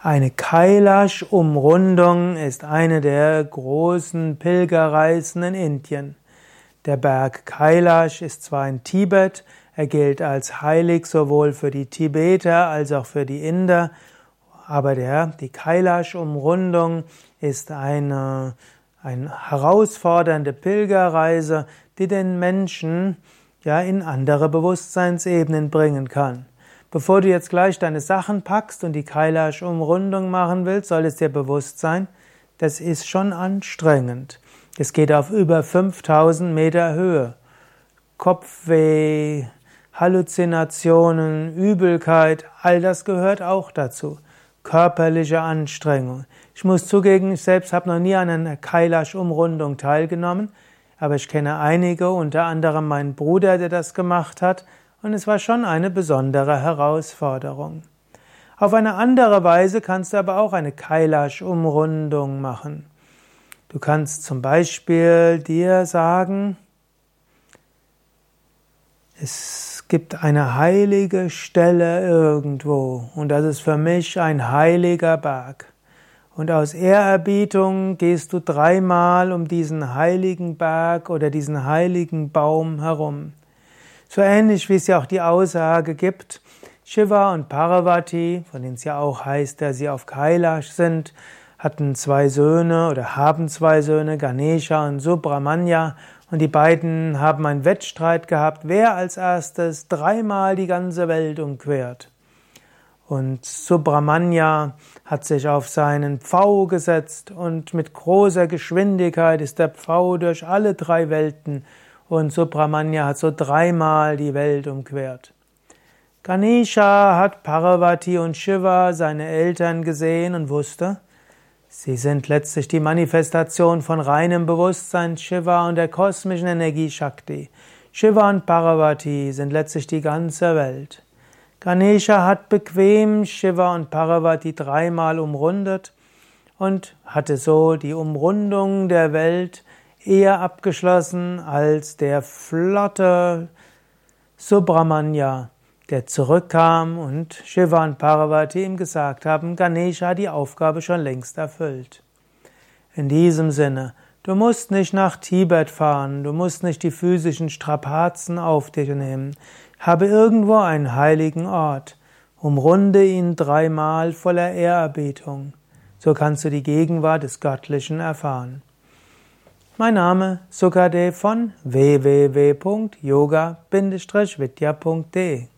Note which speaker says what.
Speaker 1: Eine Kailash-Umrundung ist eine der großen Pilgerreisen in Indien. Der Berg Kailash ist zwar in Tibet, er gilt als heilig sowohl für die Tibeter als auch für die Inder, aber der, die Kailash-Umrundung ist eine, eine herausfordernde Pilgerreise, die den Menschen ja in andere Bewusstseinsebenen bringen kann. Bevor du jetzt gleich deine Sachen packst und die Kailash-Umrundung machen willst, soll es dir bewusst sein, das ist schon anstrengend. Es geht auf über 5000 Meter Höhe. Kopfweh, Halluzinationen, Übelkeit, all das gehört auch dazu. Körperliche Anstrengung. Ich muss zugeben, ich selbst habe noch nie an einer Kailash-Umrundung teilgenommen, aber ich kenne einige, unter anderem meinen Bruder, der das gemacht hat, und es war schon eine besondere Herausforderung. Auf eine andere Weise kannst du aber auch eine Kailash-Umrundung machen. Du kannst zum Beispiel dir sagen, es gibt eine heilige Stelle irgendwo und das ist für mich ein heiliger Berg. Und aus Ehrerbietung gehst du dreimal um diesen heiligen Berg oder diesen heiligen Baum herum. So ähnlich wie es ja auch die Aussage gibt, Shiva und Parvati, von denen es ja auch heißt, dass sie auf Kailash sind, hatten zwei Söhne oder haben zwei Söhne, Ganesha und Subramanya, und die beiden haben einen Wettstreit gehabt, wer als erstes dreimal die ganze Welt umquert. Und Subramanya hat sich auf seinen Pfau gesetzt und mit großer Geschwindigkeit ist der Pfau durch alle drei Welten und Subramanya hat so dreimal die Welt umquert. Ganesha hat Parvati und Shiva, seine Eltern, gesehen und wusste, sie sind letztlich die Manifestation von reinem Bewusstsein Shiva und der kosmischen Energie Shakti. Shiva und Parvati sind letztlich die ganze Welt. Ganesha hat bequem Shiva und Parvati dreimal umrundet und hatte so die Umrundung der Welt eher abgeschlossen als der flotte Subramanya, der zurückkam und Shiva und Parvati ihm gesagt haben, Ganesha hat die Aufgabe schon längst erfüllt. In diesem Sinne, du musst nicht nach Tibet fahren, du musst nicht die physischen Strapazen auf dich nehmen. Habe irgendwo einen heiligen Ort, umrunde ihn dreimal voller Ehrerbietung. So kannst du die Gegenwart des Göttlichen erfahren. Mein Name Sukadev von www.yoga-vidya.de